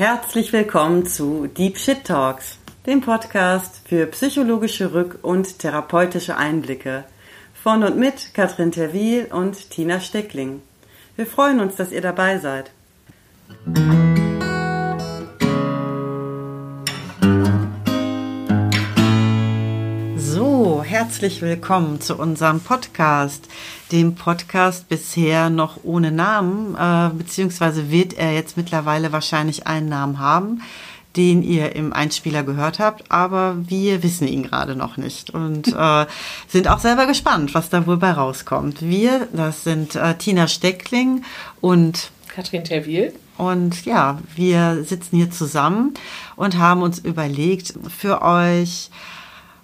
Herzlich willkommen zu Deep Shit Talks, dem Podcast für psychologische Rück- und therapeutische Einblicke von und mit Katrin Terwil und Tina Steckling. Wir freuen uns, dass ihr dabei seid. Herzlich willkommen zu unserem Podcast, dem Podcast bisher noch ohne Namen, äh, beziehungsweise wird er jetzt mittlerweile wahrscheinlich einen Namen haben, den ihr im Einspieler gehört habt, aber wir wissen ihn gerade noch nicht und äh, sind auch selber gespannt, was da wohl bei rauskommt. Wir, das sind äh, Tina Steckling und Katrin Terwil. Und ja, wir sitzen hier zusammen und haben uns überlegt, für euch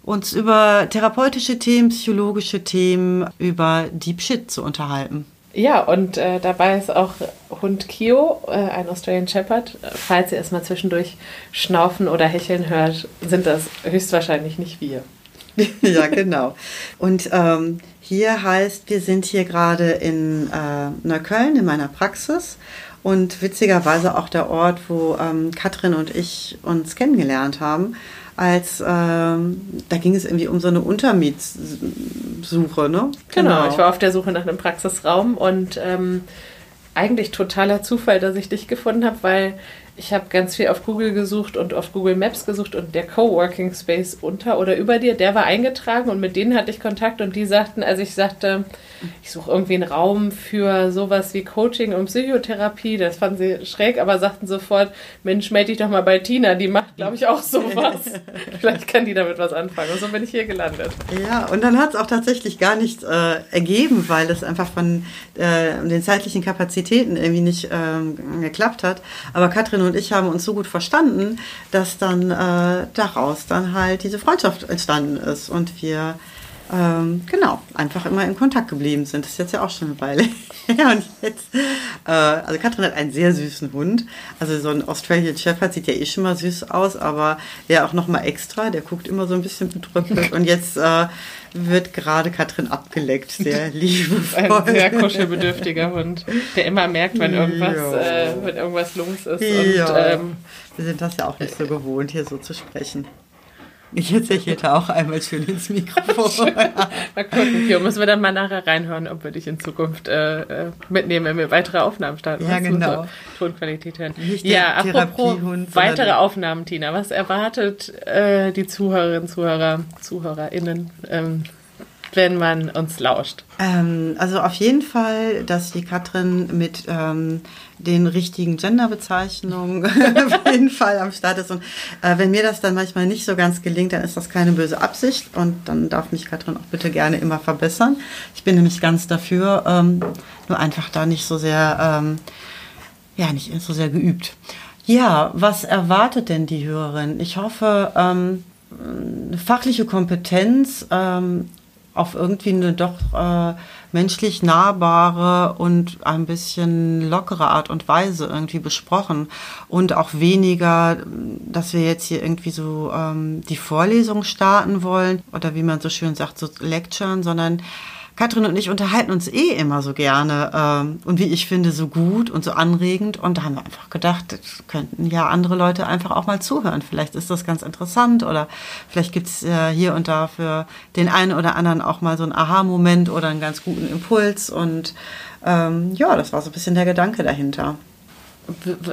uns über therapeutische Themen, psychologische Themen, über Deep Shit zu unterhalten. Ja, und äh, dabei ist auch Hund Kio, äh, ein Australian Shepherd. Falls ihr erstmal zwischendurch schnaufen oder hecheln hört, sind das höchstwahrscheinlich nicht wir. ja, genau. Und ähm, hier heißt, wir sind hier gerade in äh, Neukölln in meiner Praxis und witzigerweise auch der Ort, wo ähm, Katrin und ich uns kennengelernt haben als ähm, da ging es irgendwie um so eine Untermietssuche, ne? Genau. genau, ich war auf der Suche nach einem Praxisraum und ähm, eigentlich totaler Zufall, dass ich dich gefunden habe, weil ich habe ganz viel auf Google gesucht und auf Google Maps gesucht und der Coworking Space unter oder über dir, der war eingetragen und mit denen hatte ich Kontakt und die sagten, also ich sagte, ich suche irgendwie einen Raum für sowas wie Coaching und Psychotherapie, das fanden sie schräg, aber sagten sofort, Mensch, melde dich doch mal bei Tina, die macht, glaube ich, auch sowas. Vielleicht kann die damit was anfangen und so bin ich hier gelandet. Ja, und dann hat es auch tatsächlich gar nichts äh, ergeben, weil es einfach von äh, den zeitlichen Kapazitäten irgendwie nicht äh, geklappt hat, aber Katrin und ich haben uns so gut verstanden, dass dann äh, daraus dann halt diese Freundschaft entstanden ist und wir ähm, genau, einfach immer in Kontakt geblieben sind. Das ist jetzt ja auch schon eine Weile. ja, und jetzt, äh, also Katrin hat einen sehr süßen Hund. Also so ein Australian Shepherd sieht ja eh schon mal süß aus, aber der auch nochmal extra, der guckt immer so ein bisschen bedrückt. Und jetzt äh, wird gerade Katrin abgeleckt, sehr liebevoll. Ein sehr kuschelbedürftiger Hund, der immer merkt, wenn irgendwas, äh, wenn irgendwas los ist. Und, ähm, Wir sind das ja auch nicht so gewohnt, hier so zu sprechen. Ich erzählte auch einmal schön ins Mikrofon. mal gucken, hier müssen wir dann mal nachher reinhören, ob wir dich in Zukunft äh, äh mitnehmen, wenn wir weitere Aufnahmen starten. Ja, genau. Tonqualität hören. ja, apropos weitere Aufnahmen, Tina. Was erwartet äh, die Zuhörerinnen, Zuhörer, ZuhörerInnen ähm, wenn man uns lauscht? Ähm, also auf jeden Fall, dass die Katrin mit ähm, den richtigen Genderbezeichnungen auf jeden Fall am Start ist. Und äh, wenn mir das dann manchmal nicht so ganz gelingt, dann ist das keine böse Absicht und dann darf mich Katrin auch bitte gerne immer verbessern. Ich bin nämlich ganz dafür, ähm, nur einfach da nicht so sehr, ähm, ja, nicht so sehr geübt. Ja, was erwartet denn die Hörerin? Ich hoffe, ähm, fachliche Kompetenz, ähm, auf irgendwie eine doch äh, menschlich nahbare und ein bisschen lockere Art und Weise irgendwie besprochen. Und auch weniger, dass wir jetzt hier irgendwie so ähm, die Vorlesung starten wollen oder wie man so schön sagt, so Lecturen, sondern Katrin und ich unterhalten uns eh immer so gerne ähm, und wie ich finde, so gut und so anregend. Und da haben wir einfach gedacht, könnten ja andere Leute einfach auch mal zuhören. Vielleicht ist das ganz interessant oder vielleicht gibt es äh, hier und da für den einen oder anderen auch mal so einen Aha-Moment oder einen ganz guten Impuls. Und ähm, ja, das war so ein bisschen der Gedanke dahinter.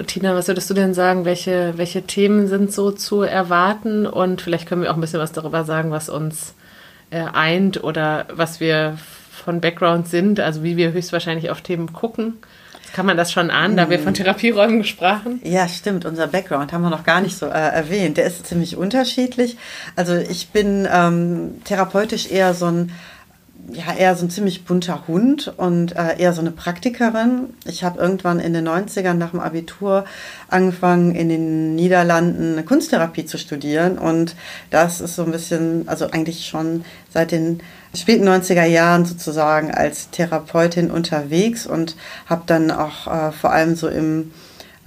Tina, was würdest du denn sagen? Welche, welche Themen sind so zu erwarten? Und vielleicht können wir auch ein bisschen was darüber sagen, was uns äh, eint oder was wir von Background sind, also wie wir höchstwahrscheinlich auf Themen gucken. Kann man das schon ahnen, da wir von Therapieräumen gesprochen? Ja, stimmt. Unser Background haben wir noch gar nicht so äh, erwähnt. Der ist ziemlich unterschiedlich. Also ich bin ähm, therapeutisch eher so ein ja, eher so ein ziemlich bunter Hund und äh, eher so eine Praktikerin. Ich habe irgendwann in den 90ern nach dem Abitur angefangen, in den Niederlanden eine Kunsttherapie zu studieren. Und das ist so ein bisschen, also eigentlich schon seit den späten 90er Jahren sozusagen als Therapeutin unterwegs und habe dann auch äh, vor allem so im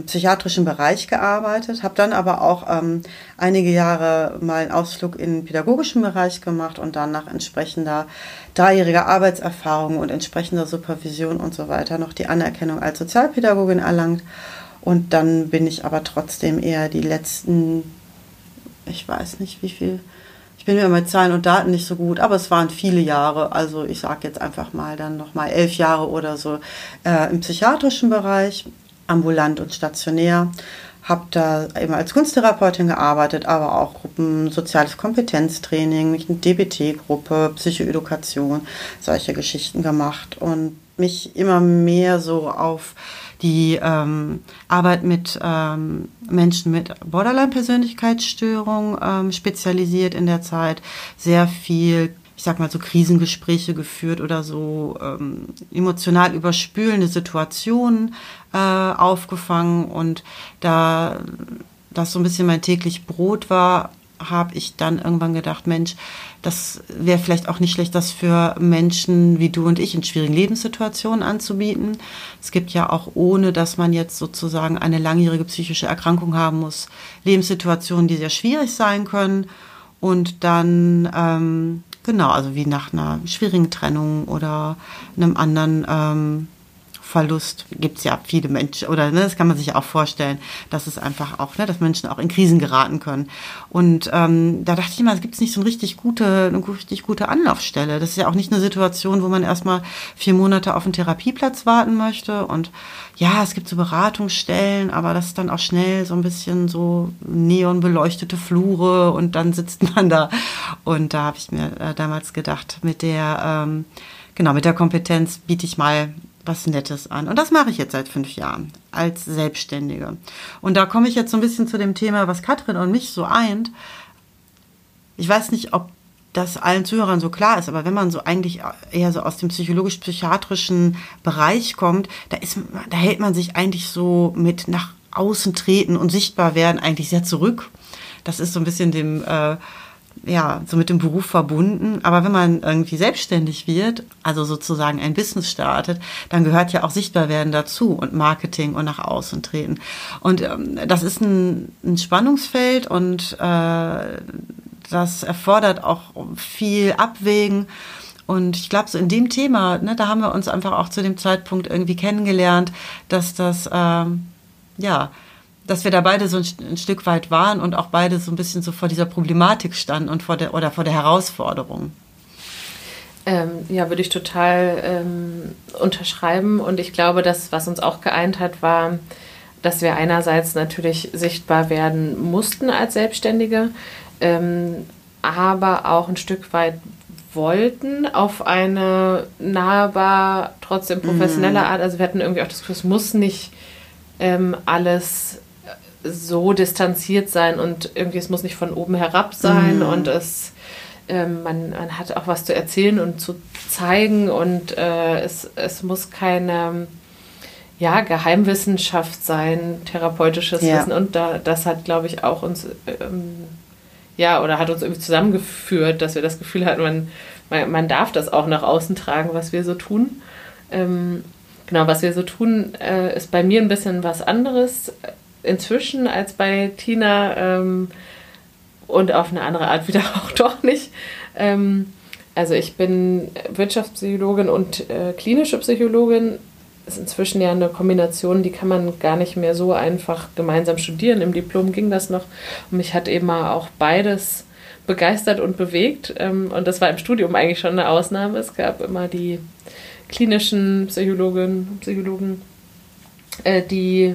psychiatrischen Bereich gearbeitet, habe dann aber auch ähm, einige Jahre mal einen Ausflug in den pädagogischen Bereich gemacht und dann nach entsprechender dreijähriger Arbeitserfahrung und entsprechender Supervision und so weiter noch die Anerkennung als Sozialpädagogin erlangt Und dann bin ich aber trotzdem eher die letzten, ich weiß nicht wie viel, ich bin mir mit Zahlen und Daten nicht so gut, aber es waren viele Jahre. Also ich sage jetzt einfach mal dann nochmal elf Jahre oder so äh, im psychiatrischen Bereich, ambulant und stationär. Habe da eben als Kunsttherapeutin gearbeitet, aber auch Gruppen, soziales Kompetenztraining, DBT-Gruppe, Psychoedukation, solche Geschichten gemacht und mich immer mehr so auf die ähm, Arbeit mit ähm, Menschen mit Borderline-Persönlichkeitsstörung ähm, spezialisiert in der Zeit, sehr viel ich sag mal so Krisengespräche geführt oder so ähm, emotional überspülende Situationen äh, aufgefangen und da das so ein bisschen mein täglich Brot war, habe ich dann irgendwann gedacht, Mensch, das wäre vielleicht auch nicht schlecht, das für Menschen wie du und ich in schwierigen Lebenssituationen anzubieten. Es gibt ja auch, ohne dass man jetzt sozusagen eine langjährige psychische Erkrankung haben muss, Lebenssituationen, die sehr schwierig sein können. Und dann ähm, Genau, also wie nach einer schwierigen Trennung oder einem anderen ähm, Verlust gibt es ja viele Menschen, oder ne, das kann man sich auch vorstellen, dass es einfach auch, ne, dass Menschen auch in Krisen geraten können. Und ähm, da dachte ich mal, es gibt nicht so eine richtig gute, eine richtig gute Anlaufstelle. Das ist ja auch nicht eine Situation, wo man erstmal vier Monate auf einen Therapieplatz warten möchte. Und ja, es gibt so Beratungsstellen, aber das ist dann auch schnell so ein bisschen so neonbeleuchtete Flure und dann sitzt man da. Und da habe ich mir äh, damals gedacht, mit der ähm, genau, mit der Kompetenz biete ich mal was Nettes an. Und das mache ich jetzt seit fünf Jahren als Selbstständige. Und da komme ich jetzt so ein bisschen zu dem Thema, was Katrin und mich so eint. Ich weiß nicht, ob das allen Zuhörern so klar ist, aber wenn man so eigentlich eher so aus dem psychologisch-psychiatrischen Bereich kommt, da ist, da hält man sich eigentlich so mit nach außen treten und sichtbar werden eigentlich sehr zurück. Das ist so ein bisschen dem äh, ja, so mit dem Beruf verbunden. Aber wenn man irgendwie selbstständig wird, also sozusagen ein Business startet, dann gehört ja auch Sichtbarwerden dazu und Marketing und nach außen treten. Und ähm, das ist ein, ein Spannungsfeld und äh, das erfordert auch viel Abwägen. Und ich glaube, so in dem Thema, ne, da haben wir uns einfach auch zu dem Zeitpunkt irgendwie kennengelernt, dass das, ähm, ja, dass wir da beide so ein, ein, Stück weit waren und auch beide so ein bisschen so vor dieser Problematik standen und vor der oder vor der Herausforderung. Ähm, ja, würde ich total ähm, unterschreiben. Und ich glaube, das, was uns auch geeint hat, war, dass wir einerseits natürlich sichtbar werden mussten als Selbstständige, ähm, aber auch ein Stück weit wollten auf eine nahbar, trotzdem professionelle mhm. Art. Also wir hatten irgendwie auch das Gefühl, es muss nicht ähm, alles so distanziert sein und irgendwie es muss nicht von oben herab sein mhm. und es ähm, man, man hat auch was zu erzählen und zu zeigen und äh, es, es muss keine ja, Geheimwissenschaft sein, therapeutisches ja. Wissen und da, das hat, glaube ich, auch uns ähm, ja, oder hat uns irgendwie zusammengeführt, dass wir das Gefühl hatten, man, man, man darf das auch nach außen tragen, was wir so tun. Ähm, genau, was wir so tun, äh, ist bei mir ein bisschen was anderes inzwischen als bei Tina ähm, und auf eine andere Art wieder auch doch nicht. Ähm, also ich bin Wirtschaftspsychologin und äh, klinische Psychologin. Ist inzwischen ja eine Kombination, die kann man gar nicht mehr so einfach gemeinsam studieren. Im Diplom ging das noch. Und mich hat eben auch beides begeistert und bewegt. Ähm, und das war im Studium eigentlich schon eine Ausnahme. Es gab immer die klinischen Psychologinnen und Psychologen, äh, die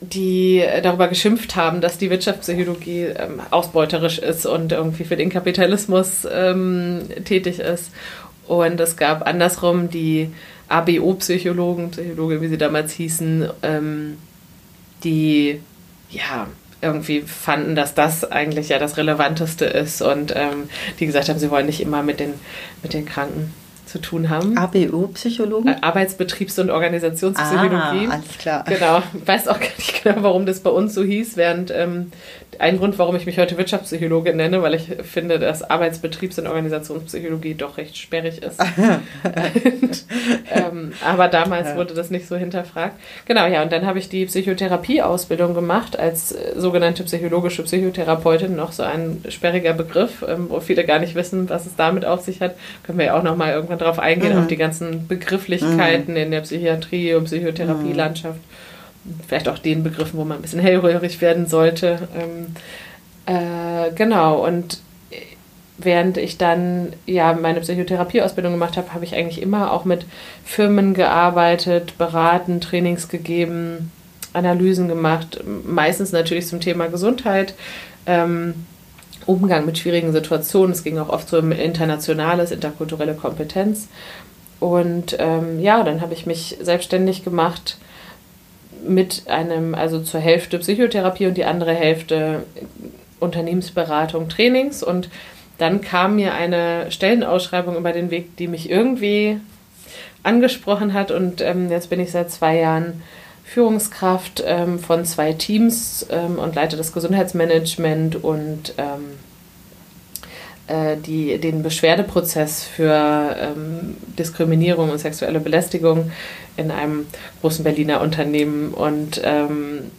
die darüber geschimpft haben, dass die Wirtschaftspsychologie ähm, ausbeuterisch ist und irgendwie für den Kapitalismus ähm, tätig ist. Und es gab andersrum die ABO-Psychologen, Psychologe, wie sie damals hießen, ähm, die ja irgendwie fanden, dass das eigentlich ja das Relevanteste ist und ähm, die gesagt haben, sie wollen nicht immer mit den, mit den Kranken zu tun haben. ABO-Psychologen? Äh, Arbeitsbetriebs- und Organisationspsychologie. Ah, alles klar. Genau. Ich weiß auch gar nicht genau, warum das bei uns so hieß, während ähm, ein Grund, warum ich mich heute Wirtschaftspsychologe nenne, weil ich finde, dass Arbeitsbetriebs- und Organisationspsychologie doch recht sperrig ist. und, ähm, aber damals ja. wurde das nicht so hinterfragt. Genau, ja, und dann habe ich die Psychotherapie-Ausbildung gemacht als äh, sogenannte psychologische Psychotherapeutin, noch so ein sperriger Begriff, ähm, wo viele gar nicht wissen, was es damit auf sich hat. Können wir ja auch nochmal irgendwann drauf eingehen, mhm. auf die ganzen Begrifflichkeiten mhm. in der Psychiatrie und Psychotherapielandschaft. vielleicht auch den Begriffen, wo man ein bisschen hellhörig werden sollte. Ähm, äh, genau, und während ich dann ja meine Psychotherapieausbildung gemacht habe, habe ich eigentlich immer auch mit Firmen gearbeitet, beraten, Trainings gegeben, Analysen gemacht, meistens natürlich zum Thema Gesundheit. Ähm, Umgang mit schwierigen Situationen. Es ging auch oft so um internationales, interkulturelle Kompetenz. Und ähm, ja, dann habe ich mich selbstständig gemacht mit einem, also zur Hälfte Psychotherapie und die andere Hälfte Unternehmensberatung, Trainings. Und dann kam mir eine Stellenausschreibung über den Weg, die mich irgendwie angesprochen hat. Und ähm, jetzt bin ich seit zwei Jahren Führungskraft ähm, von zwei Teams ähm, und leite das Gesundheitsmanagement und ähm, äh, die, den Beschwerdeprozess für ähm, Diskriminierung und sexuelle Belästigung in einem großen Berliner Unternehmen. Und ähm,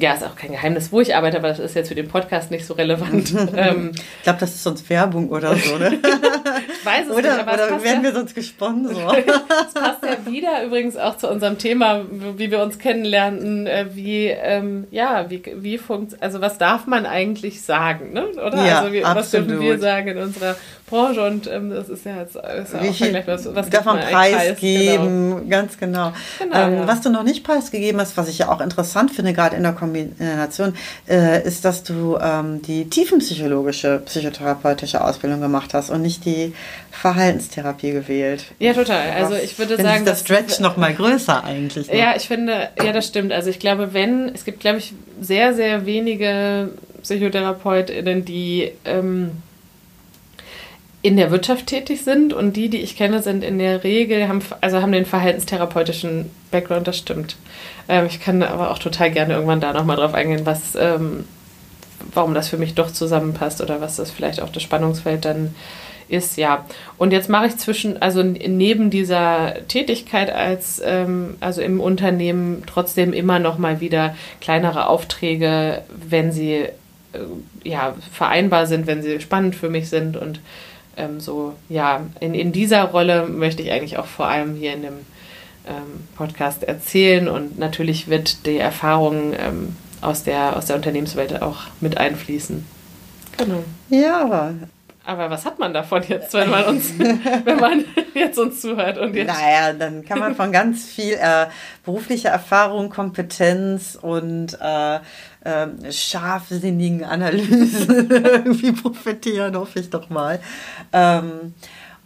ja, ist auch kein Geheimnis, wo ich arbeite, aber das ist jetzt für den Podcast nicht so relevant. ähm, ich glaube, das ist sonst Werbung oder so, ne? ich weiß es oder, nicht, aber Oder werden ja, wir sonst gesponsert? das passt ja wieder übrigens auch zu unserem Thema, wie wir uns kennenlernten, äh, wie, ähm, ja, wie, wie funktioniert, also was darf man eigentlich sagen, ne? Oder? Ja, also wie, was dürfen wir sagen in unserer Branche und ähm, das ist ja jetzt ist ja auch gleich was, was darf man preisgeben, genau. ganz genau. genau ähm, ja. Was du noch nicht preisgegeben hast, was ich ja auch interessant finde, gerade in der Kombination, äh, ist, dass du ähm, die tiefenpsychologische psychotherapeutische Ausbildung gemacht hast und nicht die Verhaltenstherapie gewählt. Ja, total. Also ich würde finde sagen, das Stretch noch mal größer eigentlich. Noch. Ja, ich finde, ja, das stimmt. Also ich glaube, wenn es gibt, glaube ich, sehr sehr wenige PsychotherapeutInnen, die ähm, in der Wirtschaft tätig sind und die, die ich kenne, sind in der Regel, haben, also haben den verhaltenstherapeutischen Background, das stimmt. Ähm, ich kann aber auch total gerne irgendwann da nochmal drauf eingehen, was, ähm, warum das für mich doch zusammenpasst oder was das vielleicht auch das Spannungsfeld dann ist, ja. Und jetzt mache ich zwischen, also neben dieser Tätigkeit als, ähm, also im Unternehmen trotzdem immer noch mal wieder kleinere Aufträge, wenn sie äh, ja vereinbar sind, wenn sie spannend für mich sind und ähm, so, ja, in, in dieser Rolle möchte ich eigentlich auch vor allem hier in dem ähm, Podcast erzählen und natürlich wird die Erfahrung ähm, aus, der, aus der Unternehmenswelt auch mit einfließen. Genau. Ja, aber was hat man davon jetzt, wenn man uns, wenn man jetzt uns zuhört und jetzt? Naja, dann kann man von ganz viel äh, beruflicher Erfahrung, Kompetenz und äh, äh, scharfsinnigen Analysen irgendwie profitieren, hoffe ich doch mal. Ähm,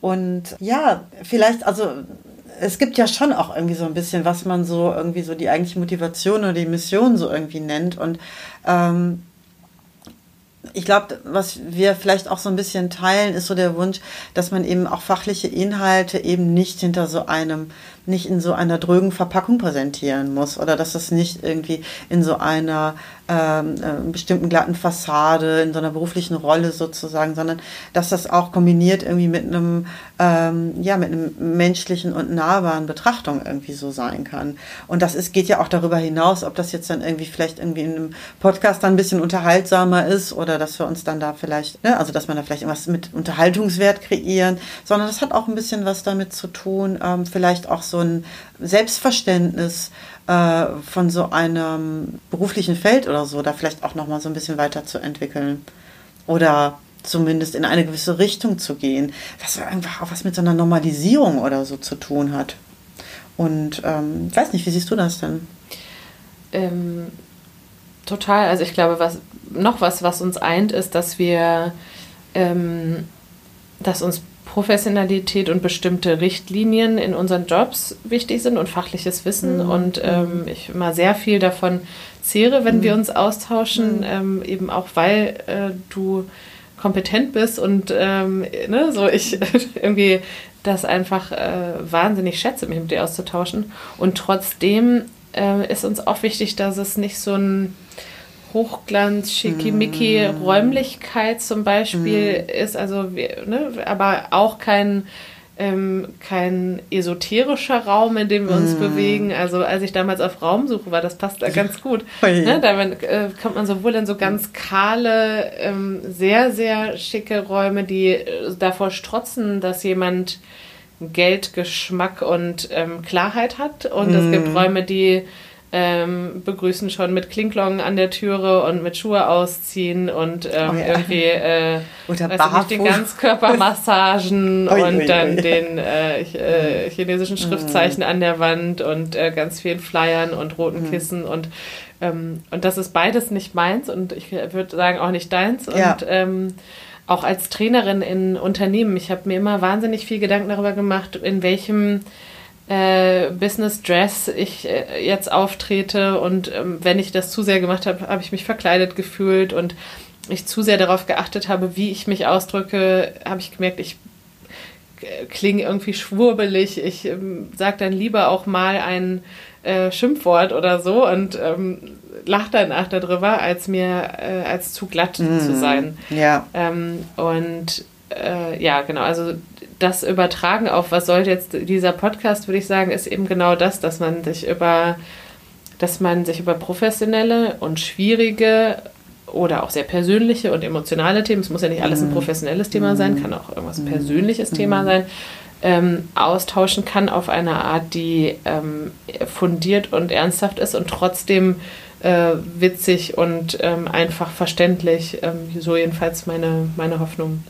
und ja, vielleicht, also es gibt ja schon auch irgendwie so ein bisschen, was man so irgendwie so die eigentliche Motivation oder die Mission so irgendwie nennt. Und ähm, ich glaube, was wir vielleicht auch so ein bisschen teilen, ist so der Wunsch, dass man eben auch fachliche Inhalte eben nicht hinter so einem nicht in so einer drögen Verpackung präsentieren muss oder dass das nicht irgendwie in so einer ähm, äh, bestimmten glatten Fassade, in so einer beruflichen Rolle sozusagen, sondern dass das auch kombiniert irgendwie mit einem, ähm, ja, mit einem menschlichen und nahbaren Betrachtung irgendwie so sein kann. Und das ist, geht ja auch darüber hinaus, ob das jetzt dann irgendwie vielleicht irgendwie in einem Podcast dann ein bisschen unterhaltsamer ist oder dass wir uns dann da vielleicht, ne, also dass man da vielleicht irgendwas mit Unterhaltungswert kreieren, sondern das hat auch ein bisschen was damit zu tun, ähm, vielleicht auch so so ein Selbstverständnis äh, von so einem beruflichen Feld oder so, da vielleicht auch noch mal so ein bisschen weiterzuentwickeln oder zumindest in eine gewisse Richtung zu gehen, was einfach auch was mit so einer Normalisierung oder so zu tun hat. Und ähm, ich weiß nicht, wie siehst du das denn? Ähm, total. Also ich glaube, was noch was, was uns eint, ist, dass wir, ähm, dass uns Professionalität und bestimmte Richtlinien in unseren Jobs wichtig sind und fachliches Wissen. Mhm. Und ähm, ich immer sehr viel davon zehre, wenn mhm. wir uns austauschen, mhm. ähm, eben auch weil äh, du kompetent bist und ähm, ne, so ich irgendwie das einfach äh, wahnsinnig schätze, mich mit dir auszutauschen. Und trotzdem äh, ist uns auch wichtig, dass es nicht so ein Hochglanz, schickimicki mm. Räumlichkeit zum Beispiel mm. ist, also ne, aber auch kein ähm, kein esoterischer Raum, in dem wir uns mm. bewegen. Also als ich damals auf Raumsuche war, das passt da ganz gut. Ne, da äh, kommt man sowohl in so ganz kahle, ähm, sehr, sehr schicke Räume, die äh, davor strotzen, dass jemand Geld, Geschmack und ähm, Klarheit hat. Und es gibt Räume, die ähm, begrüßen schon mit Klinklongen an der Türe und mit Schuhe ausziehen und ähm, oh ja. irgendwie äh, Oder nicht, den Ganzkörpermassagen ui, und ui, dann ui. den äh, äh, chinesischen Schriftzeichen mm. an der Wand und äh, ganz vielen Flyern und roten mm. Kissen und ähm, und das ist beides nicht meins und ich würde sagen auch nicht deins ja. und ähm, auch als Trainerin in Unternehmen, ich habe mir immer wahnsinnig viel Gedanken darüber gemacht, in welchem äh, Business Dress ich äh, jetzt auftrete und ähm, wenn ich das zu sehr gemacht habe, habe ich mich verkleidet gefühlt und ich zu sehr darauf geachtet habe, wie ich mich ausdrücke, habe ich gemerkt, ich äh, klinge irgendwie schwurbelig. Ich ähm, sage dann lieber auch mal ein äh, Schimpfwort oder so und ähm, lache dann auch darüber, als mir äh, als zu glatt mm, zu sein. Ja. Ähm, und ja, genau, also das Übertragen auf, was soll jetzt dieser Podcast, würde ich sagen, ist eben genau das, dass man sich über, dass man sich über professionelle und schwierige oder auch sehr persönliche und emotionale Themen, es muss ja nicht alles ein mhm. professionelles Thema sein, kann auch irgendwas mhm. persönliches Thema mhm. sein, ähm, austauschen kann auf eine Art, die ähm, fundiert und ernsthaft ist und trotzdem äh, witzig und ähm, einfach verständlich. Ähm, so jedenfalls meine, meine Hoffnung.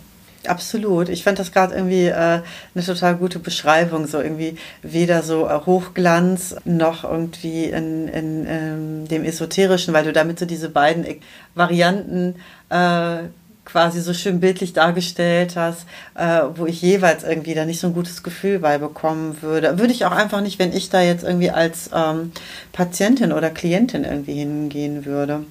Absolut. Ich fand das gerade irgendwie äh, eine total gute Beschreibung. So irgendwie weder so äh, Hochglanz noch irgendwie in, in, in, ähm, dem Esoterischen, weil du damit so diese beiden Varianten äh, quasi so schön bildlich dargestellt hast, äh, wo ich jeweils irgendwie da nicht so ein gutes Gefühl bei bekommen würde. Würde ich auch einfach nicht, wenn ich da jetzt irgendwie als ähm, Patientin oder Klientin irgendwie hingehen würde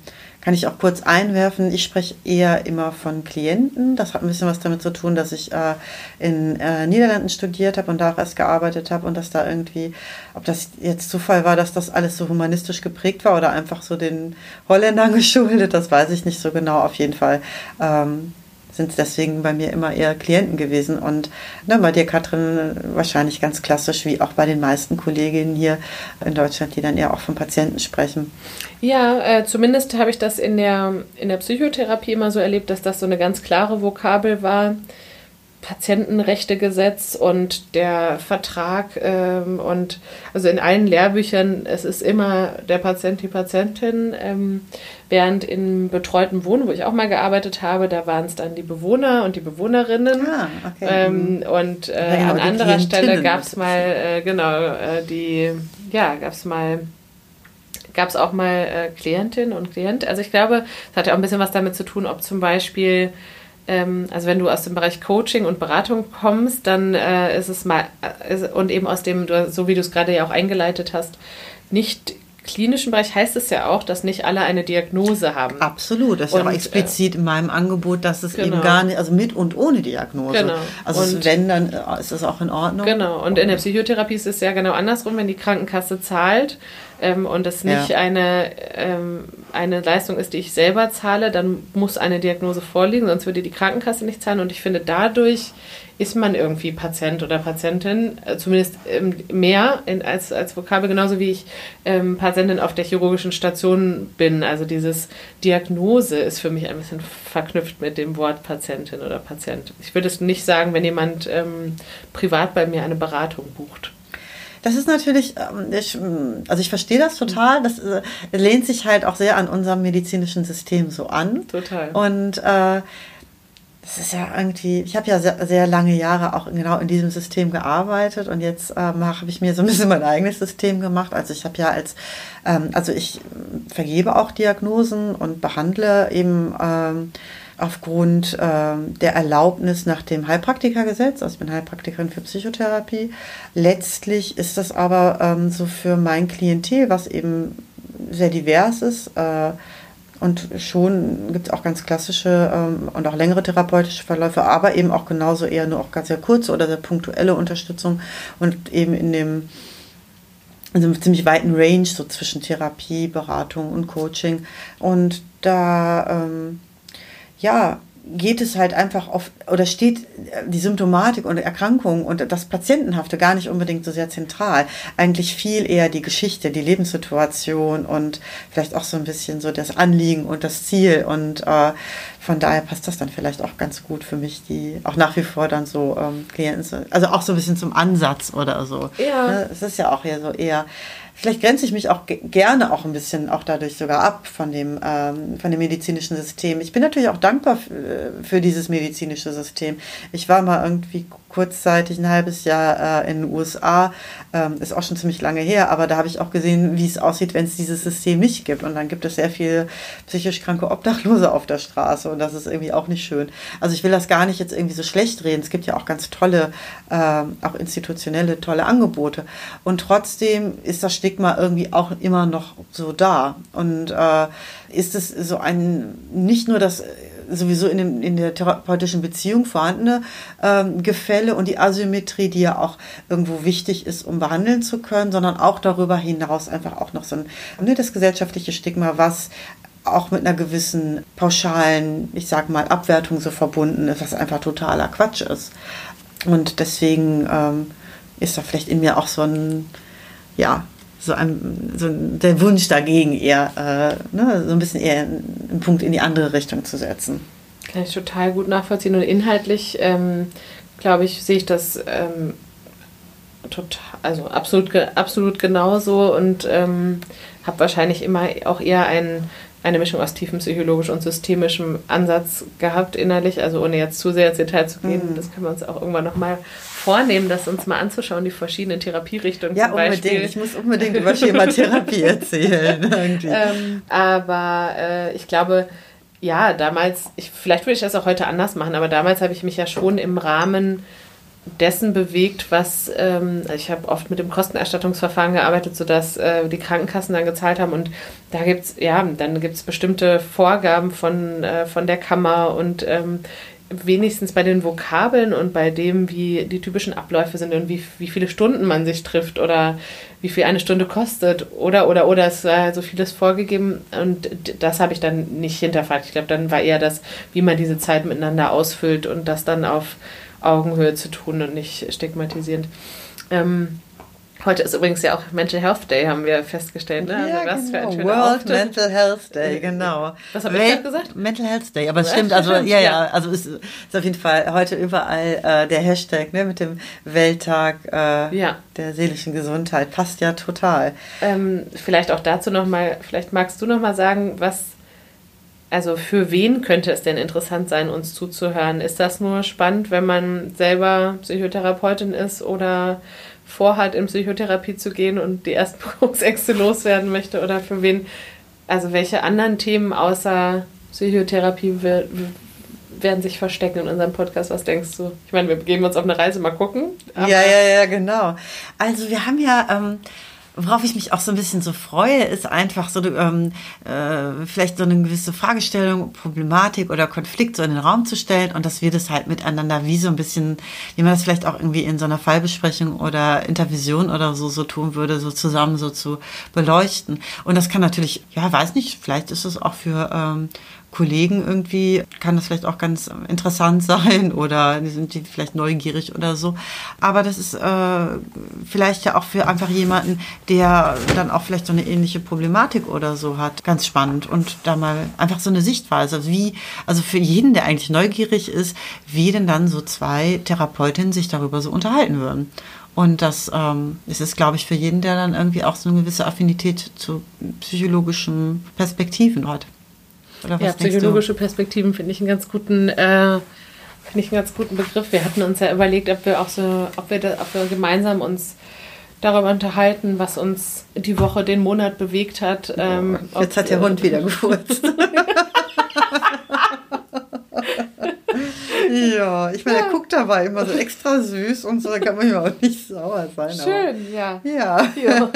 kann ich auch kurz einwerfen. Ich spreche eher immer von Klienten. Das hat ein bisschen was damit zu tun, dass ich äh, in äh, Niederlanden studiert habe und da auch erst gearbeitet habe und dass da irgendwie, ob das jetzt Zufall war, dass das alles so humanistisch geprägt war oder einfach so den Holländern geschuldet, das weiß ich nicht so genau. Auf jeden Fall ähm, sind es deswegen bei mir immer eher Klienten gewesen. Und ne, bei dir, Katrin, wahrscheinlich ganz klassisch, wie auch bei den meisten Kolleginnen hier in Deutschland, die dann eher auch von Patienten sprechen. Ja, äh, zumindest habe ich das in der, in der Psychotherapie immer so erlebt, dass das so eine ganz klare Vokabel war. Patientenrechtegesetz und der Vertrag ähm, und also in allen Lehrbüchern, es ist immer der Patient, die Patientin, ähm, während im betreuten Wohnen, wo ich auch mal gearbeitet habe, da waren es dann die Bewohner und die Bewohnerinnen ah, okay. ähm, mhm. und äh, ja, an anderer Stelle gab es mal, äh, genau, äh, die, ja, gab es mal gab es auch mal äh, Klientin und Klient. Also ich glaube, es hat ja auch ein bisschen was damit zu tun, ob zum Beispiel also wenn du aus dem Bereich Coaching und Beratung kommst, dann äh, ist es mal, äh, und eben aus dem, so wie du es gerade ja auch eingeleitet hast, nicht klinischen Bereich heißt es ja auch, dass nicht alle eine Diagnose haben. Absolut, das ist und, ja auch explizit äh, in meinem Angebot, dass es genau. eben gar nicht, also mit und ohne Diagnose. Genau. Also und, wenn, dann äh, ist das auch in Ordnung. Genau, und in der Psychotherapie ist es ja genau andersrum, wenn die Krankenkasse zahlt, ähm, und es nicht ja. eine, ähm, eine Leistung ist, die ich selber zahle, dann muss eine Diagnose vorliegen, sonst würde die Krankenkasse nicht zahlen. Und ich finde, dadurch ist man irgendwie Patient oder Patientin, äh, zumindest ähm, mehr in, als, als Vokabel, genauso wie ich ähm, Patientin auf der chirurgischen Station bin. Also dieses Diagnose ist für mich ein bisschen verknüpft mit dem Wort Patientin oder Patient. Ich würde es nicht sagen, wenn jemand ähm, privat bei mir eine Beratung bucht. Das ist natürlich, ähm, also ich verstehe das total. Das äh, lehnt sich halt auch sehr an unserem medizinischen System so an. Total. Und äh, das ist ja irgendwie, ich habe ja sehr, sehr, lange Jahre auch genau in diesem System gearbeitet und jetzt ähm, habe ich mir so ein bisschen mein eigenes System gemacht. Also ich habe ja als, ähm, also ich vergebe auch Diagnosen und behandle eben ähm, aufgrund ähm, der Erlaubnis nach dem Heilpraktikergesetz. Also ich bin Heilpraktikerin für Psychotherapie. Letztlich ist das aber ähm, so für mein Klientel, was eben sehr divers ist. Äh, und schon gibt es auch ganz klassische ähm, und auch längere therapeutische Verläufe, aber eben auch genauso eher nur auch ganz sehr kurze oder sehr punktuelle Unterstützung und eben in dem in einem ziemlich weiten Range so zwischen Therapie, Beratung und Coaching. Und da ähm, ja, geht es halt einfach auf, oder steht die Symptomatik und Erkrankung und das Patientenhafte gar nicht unbedingt so sehr zentral. Eigentlich viel eher die Geschichte, die Lebenssituation und vielleicht auch so ein bisschen so das Anliegen und das Ziel. Und äh, von daher passt das dann vielleicht auch ganz gut für mich, die auch nach wie vor dann so ähm, Klienten, also auch so ein bisschen zum Ansatz oder so. Ja. Ne? Es ist ja auch eher so eher vielleicht grenze ich mich auch gerne auch ein bisschen auch dadurch sogar ab von dem, ähm, von dem medizinischen System. Ich bin natürlich auch dankbar für dieses medizinische System. Ich war mal irgendwie kurzzeitig ein halbes Jahr äh, in den USA, ähm, ist auch schon ziemlich lange her, aber da habe ich auch gesehen, wie es aussieht, wenn es dieses System nicht gibt. Und dann gibt es sehr viele psychisch kranke Obdachlose auf der Straße und das ist irgendwie auch nicht schön. Also ich will das gar nicht jetzt irgendwie so schlecht reden. Es gibt ja auch ganz tolle, äh, auch institutionelle, tolle Angebote. Und trotzdem ist das Stigma irgendwie auch immer noch so da. Und äh, ist es so ein, nicht nur das sowieso in, dem, in der therapeutischen Beziehung vorhandene ähm, Gefälle und die Asymmetrie, die ja auch irgendwo wichtig ist, um behandeln zu können, sondern auch darüber hinaus einfach auch noch so ein, ne, das gesellschaftliche Stigma, was auch mit einer gewissen pauschalen, ich sag mal, Abwertung so verbunden ist, was einfach totaler Quatsch ist. Und deswegen ähm, ist da vielleicht in mir auch so ein, ja, so ein, so der Wunsch dagegen eher, äh, ne, so ein bisschen eher einen Punkt in die andere Richtung zu setzen. Kann ich total gut nachvollziehen. Und inhaltlich, ähm, glaube ich, sehe ich das ähm, total, also absolut, absolut genauso und ähm, habe wahrscheinlich immer auch eher ein eine Mischung aus tiefenpsychologisch und systemischem Ansatz gehabt innerlich, also ohne jetzt zu sehr ins Detail zu gehen. Mhm. Das können wir uns auch irgendwann nochmal vornehmen, das uns mal anzuschauen, die verschiedenen Therapierichtungen ja, zum Beispiel. unbedingt. Ich muss unbedingt über Schematherapie erzählen. ähm, aber äh, ich glaube, ja, damals, ich, vielleicht würde ich das auch heute anders machen, aber damals habe ich mich ja schon im Rahmen dessen bewegt, was ähm, also ich habe oft mit dem Kostenerstattungsverfahren gearbeitet, sodass äh, die Krankenkassen dann gezahlt haben und da gibt es, ja, dann gibt es bestimmte Vorgaben von, äh, von der Kammer und ähm, wenigstens bei den Vokabeln und bei dem, wie die typischen Abläufe sind und wie, wie viele Stunden man sich trifft oder wie viel eine Stunde kostet oder oder oder es war so vieles vorgegeben und das habe ich dann nicht hinterfragt. Ich glaube, dann war eher das, wie man diese Zeit miteinander ausfüllt und das dann auf Augenhöhe zu tun und nicht stigmatisierend. Ähm, Heute ist übrigens ja auch Mental Health Day, haben wir festgestellt. Ne? Ja, also, genau. World Auftritt. Mental Health Day, genau. Was habe ich gesagt? Mental Health Day, aber es stimmt, also ja, ja, also ist, ist auf jeden Fall heute überall äh, der Hashtag ne, mit dem Welttag äh, ja. der seelischen Gesundheit. Passt ja total. Ähm, vielleicht auch dazu nochmal, vielleicht magst du nochmal sagen, was also für wen könnte es denn interessant sein, uns zuzuhören? Ist das nur spannend, wenn man selber Psychotherapeutin ist oder vorhat, in Psychotherapie zu gehen und die ersten Berufsängste loswerden möchte? Oder für wen, also welche anderen Themen außer Psychotherapie werden sich verstecken in unserem Podcast? Was denkst du? Ich meine, wir gehen uns auf eine Reise, mal gucken. ja, ja, ja, genau. Also wir haben ja... Ähm Worauf ich mich auch so ein bisschen so freue, ist einfach so ähm, äh, vielleicht so eine gewisse Fragestellung, Problematik oder Konflikt so in den Raum zu stellen und dass wir das halt miteinander wie so ein bisschen, wie man das vielleicht auch irgendwie in so einer Fallbesprechung oder Intervision oder so so tun würde, so zusammen so zu beleuchten. Und das kann natürlich, ja, weiß nicht, vielleicht ist es auch für ähm, Kollegen irgendwie kann das vielleicht auch ganz interessant sein oder sind die vielleicht neugierig oder so. Aber das ist äh, vielleicht ja auch für einfach jemanden, der dann auch vielleicht so eine ähnliche Problematik oder so hat, ganz spannend und da mal einfach so eine Sichtweise, wie, also für jeden, der eigentlich neugierig ist, wie denn dann so zwei Therapeutinnen sich darüber so unterhalten würden. Und das ähm, ist es, glaube ich, für jeden, der dann irgendwie auch so eine gewisse Affinität zu psychologischen Perspektiven hat. Oder was ja, psychologische Perspektiven finde ich einen ganz guten, äh, finde ich einen ganz guten Begriff. Wir hatten uns ja überlegt, ob wir auch so, ob wir, da, ob wir gemeinsam uns darüber unterhalten, was uns die Woche, den Monat bewegt hat. Ähm, Jetzt hat der Hund äh, wieder gefurzt. ja, ich meine, ja. er guckt dabei immer so extra süß und so, da kann man ja auch nicht sauer sein. Schön, aber. ja. Ja. ja.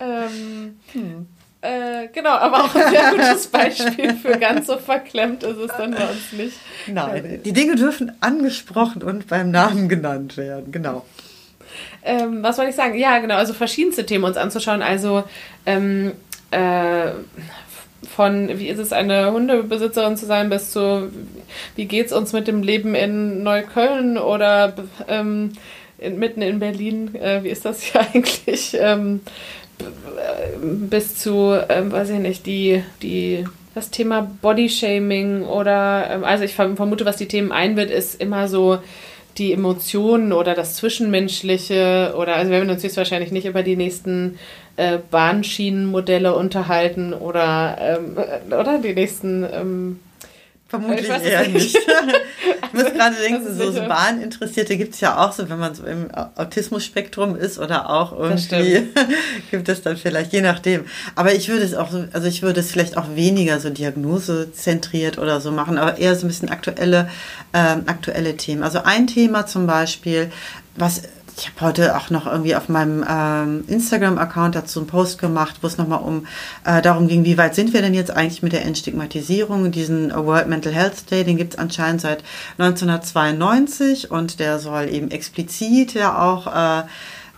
ähm, hm. Äh, genau, aber auch ein sehr gutes Beispiel für ganz so verklemmt ist es dann bei uns nicht. Nein, die Dinge dürfen angesprochen und beim Namen genannt werden, genau. Ähm, was soll ich sagen? Ja, genau, also verschiedenste Themen uns anzuschauen. Also ähm, äh, von wie ist es, eine Hundebesitzerin zu sein, bis zu wie geht es uns mit dem Leben in Neukölln oder ähm, in, mitten in Berlin, äh, wie ist das hier eigentlich? Ähm, bis zu, ähm, weiß ich nicht, die, die, das Thema Bodyshaming oder, ähm, also ich vermute, was die Themen ein wird, ist immer so die Emotionen oder das Zwischenmenschliche oder also wir werden uns jetzt wahrscheinlich nicht über die nächsten äh, Bahnschienenmodelle unterhalten oder ähm, oder die nächsten Vermutlich eher nicht. ich muss gerade denken, so, so Bahninteressierte gibt es ja auch so, wenn man so im Autismus-Spektrum ist oder auch irgendwie gibt es dann vielleicht, je nachdem. Aber ich würde es auch so, also ich würde es vielleicht auch weniger so diagnosezentriert oder so machen, aber eher so ein bisschen aktuelle, ähm, aktuelle Themen. Also ein Thema zum Beispiel, was ich habe heute auch noch irgendwie auf meinem ähm, Instagram-Account dazu einen Post gemacht, wo es nochmal um äh, darum ging, wie weit sind wir denn jetzt eigentlich mit der Entstigmatisierung. Diesen World Mental Health Day, den gibt es anscheinend seit 1992 und der soll eben explizit ja auch äh,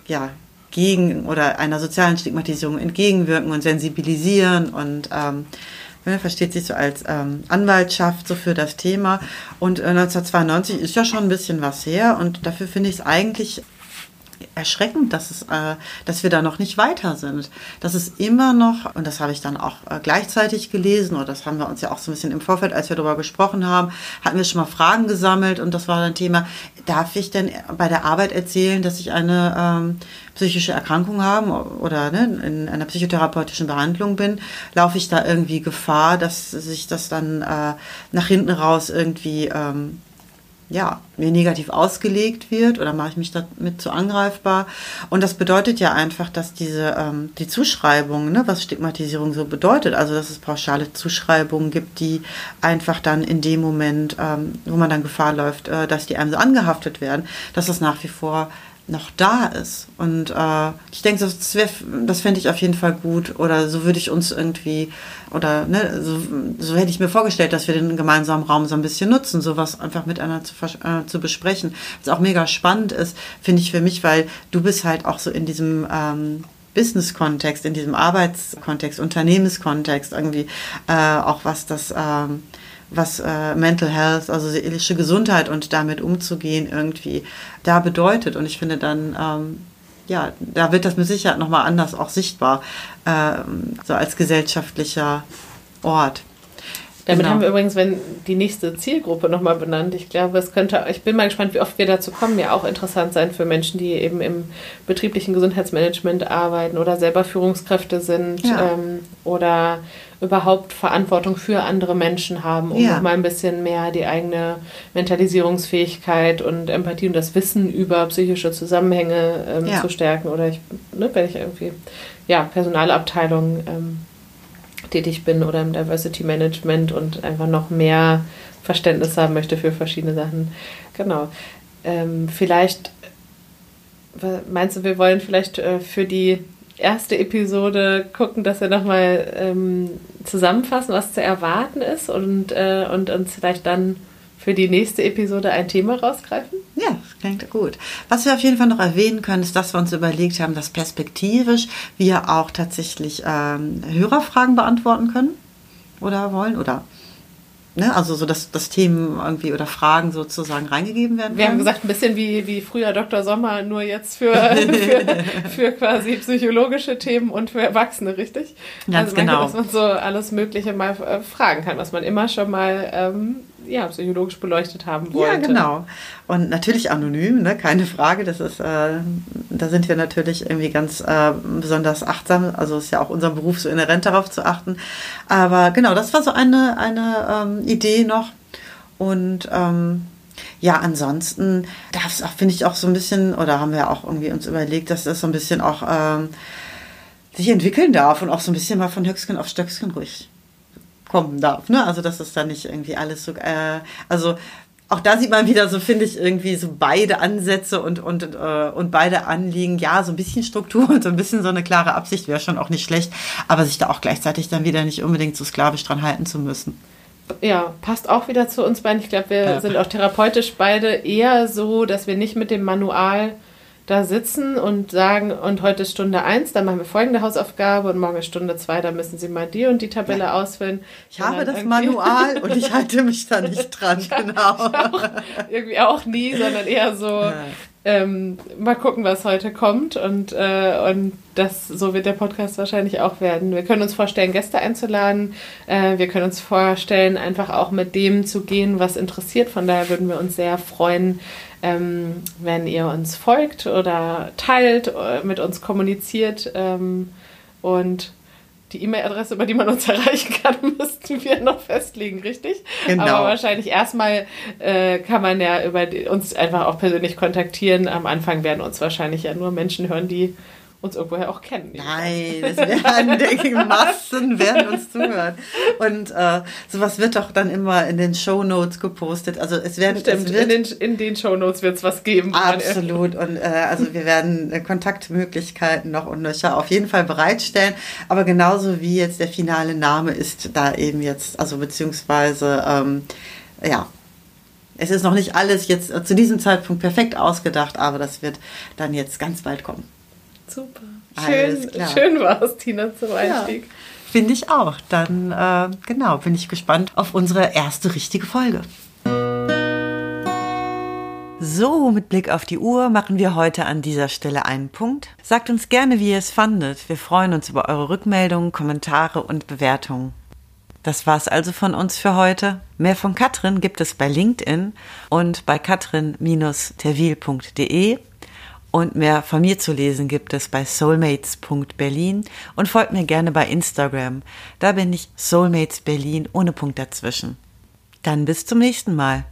ja, gegen oder einer sozialen Stigmatisierung entgegenwirken und sensibilisieren und ähm, ne, versteht sich so als ähm, Anwaltschaft so für das Thema. Und äh, 1992 ist ja schon ein bisschen was her und dafür finde ich es eigentlich erschreckend, dass, es, äh, dass wir da noch nicht weiter sind. Das ist immer noch, und das habe ich dann auch äh, gleichzeitig gelesen, oder das haben wir uns ja auch so ein bisschen im Vorfeld, als wir darüber gesprochen haben, hatten wir schon mal Fragen gesammelt und das war ein Thema, darf ich denn bei der Arbeit erzählen, dass ich eine ähm, psychische Erkrankung habe oder ne, in einer psychotherapeutischen Behandlung bin, laufe ich da irgendwie Gefahr, dass sich das dann äh, nach hinten raus irgendwie ähm, ja, mir negativ ausgelegt wird oder mache ich mich damit zu angreifbar. Und das bedeutet ja einfach, dass diese ähm, die Zuschreibung, ne, was Stigmatisierung so bedeutet, also dass es pauschale Zuschreibungen gibt, die einfach dann in dem Moment, ähm, wo man dann Gefahr läuft, äh, dass die einem so angehaftet werden, dass das nach wie vor noch da ist. Und äh, ich denke, das, wär, das fände ich auf jeden Fall gut. Oder so würde ich uns irgendwie, oder ne, so, so hätte ich mir vorgestellt, dass wir den gemeinsamen Raum so ein bisschen nutzen, sowas einfach miteinander zu, äh, zu besprechen. Was auch mega spannend ist, finde ich für mich, weil du bist halt auch so in diesem ähm, Business-Kontext, in diesem Arbeitskontext, Unternehmenskontext irgendwie, äh, auch was das ähm, was äh, Mental Health, also seelische Gesundheit und damit umzugehen irgendwie da bedeutet. Und ich finde dann, ähm, ja, da wird das mit Sicherheit nochmal anders auch sichtbar, äh, so als gesellschaftlicher Ort. Damit genau. haben wir übrigens, wenn die nächste Zielgruppe nochmal benannt. Ich glaube, es könnte, ich bin mal gespannt, wie oft wir dazu kommen, ja auch interessant sein für Menschen, die eben im betrieblichen Gesundheitsmanagement arbeiten oder selber Führungskräfte sind ja. ähm, oder überhaupt Verantwortung für andere Menschen haben, um ja. nochmal ein bisschen mehr die eigene Mentalisierungsfähigkeit und Empathie und das Wissen über psychische Zusammenhänge ähm, ja. zu stärken. Oder ich, ne, wenn ich irgendwie, ja, Personalabteilung ähm, tätig bin oder im Diversity Management und einfach noch mehr Verständnis haben möchte für verschiedene Sachen. Genau. Ähm, vielleicht, meinst du, wir wollen vielleicht äh, für die erste Episode gucken, dass wir nochmal ähm, zusammenfassen, was zu erwarten ist und, äh, und uns vielleicht dann für die nächste Episode ein Thema rausgreifen? Ja, klingt gut. Was wir auf jeden Fall noch erwähnen können, ist, dass wir uns überlegt haben, dass perspektivisch wir auch tatsächlich ähm, Hörerfragen beantworten können oder wollen oder ne, also so, dass, dass Themen irgendwie oder Fragen sozusagen reingegeben werden. Wir haben gesagt, ein bisschen wie, wie früher Dr. Sommer, nur jetzt für, für, für quasi psychologische Themen und für Erwachsene, richtig? Ganz also genau. Dass man so alles Mögliche mal äh, fragen kann, was man immer schon mal ähm, ja, psychologisch beleuchtet haben wollte. Ja, genau. Und natürlich anonym, ne? keine Frage. Das ist, äh, da sind wir natürlich irgendwie ganz äh, besonders achtsam. Also ist ja auch unser Beruf so inhärent darauf zu achten. Aber genau, das war so eine, eine ähm, Idee noch. Und ähm, ja, ansonsten darf es auch, finde ich, auch so ein bisschen, oder haben wir auch irgendwie uns überlegt, dass das so ein bisschen auch ähm, sich entwickeln darf und auch so ein bisschen mal von Höchstgen auf Stöcksken ruhig kommen darf. Ne? Also dass es da nicht irgendwie alles so, äh, also auch da sieht man wieder so, finde ich, irgendwie so beide Ansätze und, und, äh, und beide Anliegen. Ja, so ein bisschen Struktur und so ein bisschen so eine klare Absicht wäre schon auch nicht schlecht, aber sich da auch gleichzeitig dann wieder nicht unbedingt so sklavisch dran halten zu müssen. Ja, passt auch wieder zu uns beiden. Ich glaube, wir ja. sind auch therapeutisch beide eher so, dass wir nicht mit dem Manual da sitzen und sagen, und heute ist Stunde 1, dann machen wir folgende Hausaufgabe und morgen ist Stunde 2, dann müssen Sie mal die und die Tabelle ja. ausfüllen. Ich habe das Manual und ich halte mich da nicht dran, genau. Auch, irgendwie auch nie, sondern eher so, ja. ähm, mal gucken, was heute kommt und, äh, und das, so wird der Podcast wahrscheinlich auch werden. Wir können uns vorstellen, Gäste einzuladen. Äh, wir können uns vorstellen, einfach auch mit dem zu gehen, was interessiert. Von daher würden wir uns sehr freuen, ähm, wenn ihr uns folgt oder teilt, äh, mit uns kommuniziert ähm, und die E-Mail-Adresse, über die man uns erreichen kann, müssten wir noch festlegen, richtig? Genau. Aber wahrscheinlich erstmal äh, kann man ja über die, uns einfach auch persönlich kontaktieren. Am Anfang werden uns wahrscheinlich ja nur Menschen hören, die uns irgendwoher auch kennen. Nein, es werden, Massen werden uns zuhören. Und äh, sowas wird doch dann immer in den Show Notes gepostet. Also es werden Stimmt, es wird, in, den, in den Show Notes wird es was geben. Absolut. Und äh, also wir werden äh, Kontaktmöglichkeiten noch und nöcher auf jeden Fall bereitstellen. Aber genauso wie jetzt der finale Name ist da eben jetzt, also beziehungsweise ähm, ja, es ist noch nicht alles jetzt zu diesem Zeitpunkt perfekt ausgedacht, aber das wird dann jetzt ganz bald kommen. Super. Schön, schön war es, Tina, zum Einstieg. Ja, Finde ich auch. Dann, äh, genau, bin ich gespannt auf unsere erste richtige Folge. So, mit Blick auf die Uhr machen wir heute an dieser Stelle einen Punkt. Sagt uns gerne, wie ihr es fandet. Wir freuen uns über eure Rückmeldungen, Kommentare und Bewertungen. Das war's also von uns für heute. Mehr von Katrin gibt es bei LinkedIn und bei katrin-terwil.de und mehr von mir zu lesen gibt es bei soulmates.berlin und folgt mir gerne bei Instagram. Da bin ich Soulmates Berlin ohne Punkt dazwischen. Dann bis zum nächsten Mal.